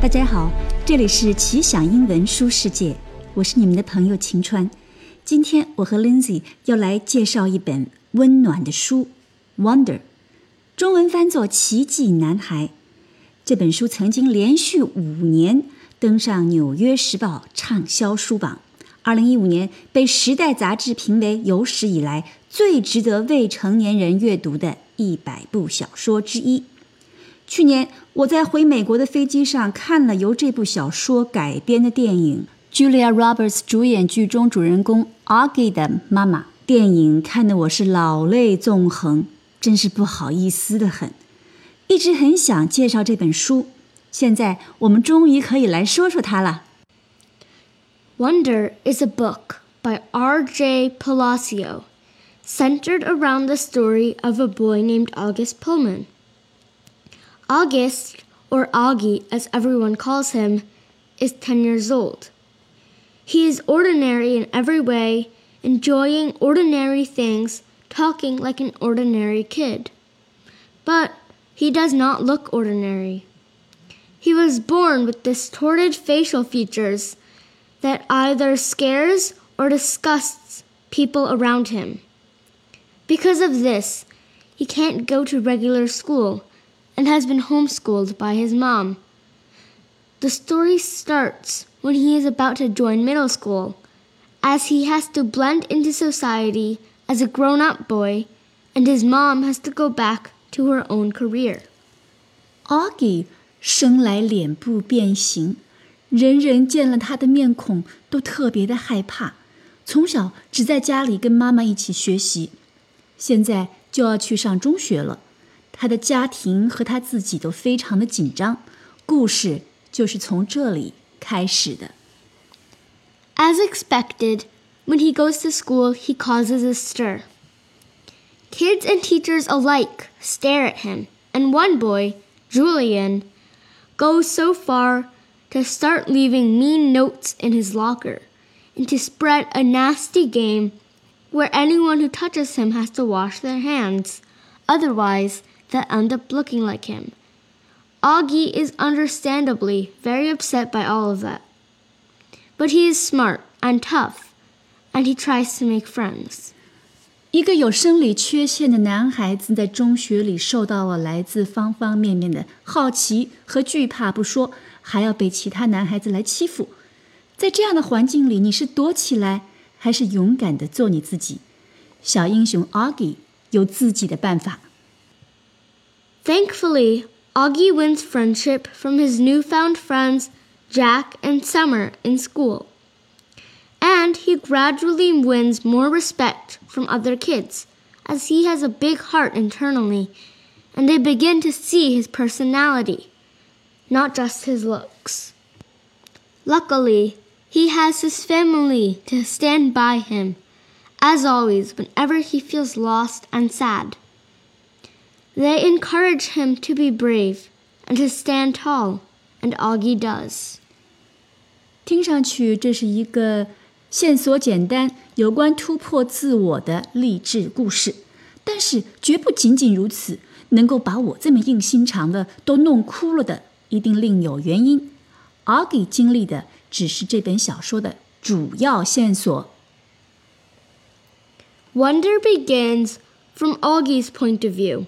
大家好，这里是奇想英文书世界，我是你们的朋友晴川。今天我和 Lindsay 要来介绍一本温暖的书《Wonder》，中文翻作《奇迹男孩》。这本书曾经连续五年登上《纽约时报》畅销书榜，二零一五年被《时代》杂志评为有史以来最值得未成年人阅读的一百部小说之一。去年我在回美国的飞机上看了由这部小说改编的电影，Julia Roberts 主演剧中主人公 Augie 的妈妈。电影看得我是老泪纵横，真是不好意思的很。一直很想介绍这本书，现在我们终于可以来说说它了。Wonder is a book by R.J. Palacio, centered around the story of a boy named August Pullman. August, or Auggie as everyone calls him, is 10 years old. He is ordinary in every way, enjoying ordinary things, talking like an ordinary kid. But he does not look ordinary. He was born with distorted facial features that either scares or disgusts people around him. Because of this, he can't go to regular school and has been homeschooled by his mom. The story starts when he is about to join middle school, as he has to blend into society as a grown up boy, and his mom has to go back to her own career. Auggie 生来脸部变形，人人见了他的面孔都特别的害怕。从小只在家里跟妈妈一起学习，现在就要去上中学了。他的家庭和他自己都非常的紧张，故事就是从这里开始的。As expected, when he goes to school, he causes a stir. Kids and teachers alike stare at him, and one boy, Julian, goes so far to start leaving mean notes in his locker and to spread a nasty game where anyone who touches him has to wash their hands. Otherwise, that end up looking like him. Auggie is understandably very upset by all of that. But he is smart and tough, and he tries to make friends. 一个有生理缺陷的男孩子在中学里受到了来自方方面面的好奇和惧怕不说，还要被其他男孩子来欺负。在这样的环境里，你是躲起来，还是勇敢的做你自己？小英雄 Auggie 有自己的办法。Thankfully, Auggie wins friendship from his newfound friends Jack and Summer in school. And he gradually wins more respect from other kids as he has a big heart internally and they begin to see his personality, not just his looks. Luckily, he has his family to stand by him, as always, whenever he feels lost and sad. They encourage him to be brave and to stand tall, and Auggie does. 听上去这是一个线索简单、有关突破自我的励志故事，但是绝不仅仅如此。能够把我这么硬心肠的都弄哭了的，一定另有原因。Auggie 经历的只是这本小说的主要线索。Wonder begins from Auggie's point of view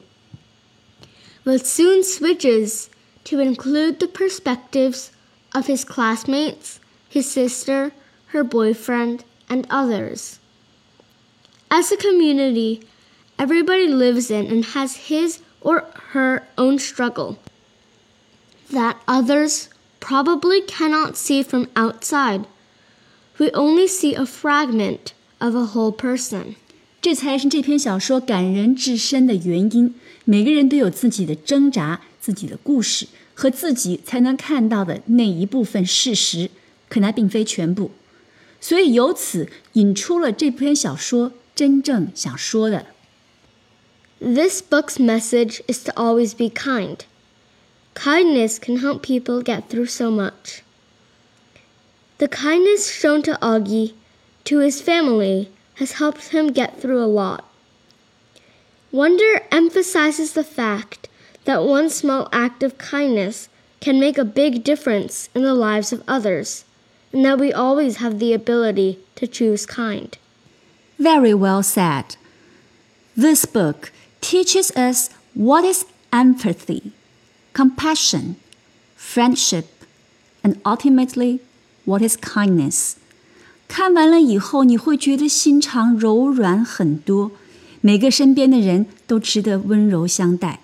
but soon switches to include the perspectives of his classmates, his sister, her boyfriend, and others. As a community, everybody lives in and has his or her own struggle that others probably cannot see from outside. We only see a fragment of a whole person. 这才是这篇小说感人至深的原因。每个人都有自己的挣扎、自己的故事和自己才能看到的那一部分事实，可那并非全部。所以由此引出了这篇小说真正想说的。This book's message is to always be kind. Kindness can help people get through so much. The kindness shown to Auggie, to his family, has helped him get through a lot. Wonder emphasizes the fact that one small act of kindness can make a big difference in the lives of others, and that we always have the ability to choose kind. Very well said. This book teaches us what is empathy, compassion, friendship, and ultimately what is kindness. 看完了以后，你会觉得心肠柔软很多，每个身边的人都值得温柔相待。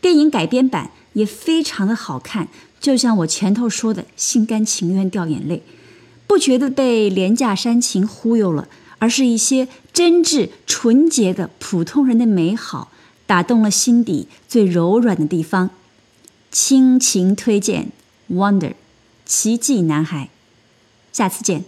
电影改编版也非常的好看，就像我前头说的，心甘情愿掉眼泪，不觉得被廉价煽情忽悠了，而是一些真挚纯洁的普通人的美好，打动了心底最柔软的地方。亲情推荐《Wonder》奇迹男孩，下次见。